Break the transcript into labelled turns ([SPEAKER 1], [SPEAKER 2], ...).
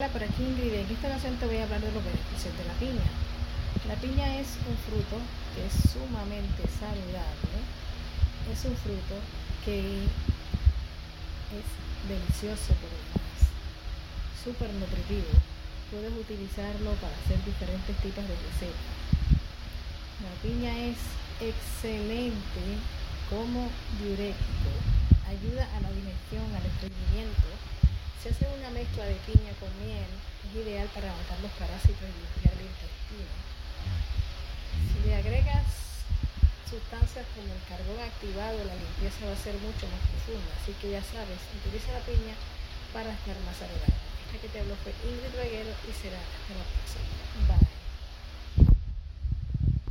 [SPEAKER 1] Hola, por aquí Ingrid. En esta ocasión te voy a hablar de los beneficios de la piña. La piña es un fruto que es sumamente saludable. Es un fruto que es delicioso por demás, súper nutritivo. Puedes utilizarlo para hacer diferentes tipos de recetas. La piña es excelente como diurético. Ayuda a la digestión, al estreñimiento se hace una mezcla de piña con miel, es ideal para matar los parásitos y limpiar el intestino. Si le agregas sustancias como el carbón activado, la limpieza va a ser mucho más profunda. Así que ya sabes, utiliza la piña para estar más saludable. Esta que te habló fue Ingrid Reguero y será hasta la próxima. Bye.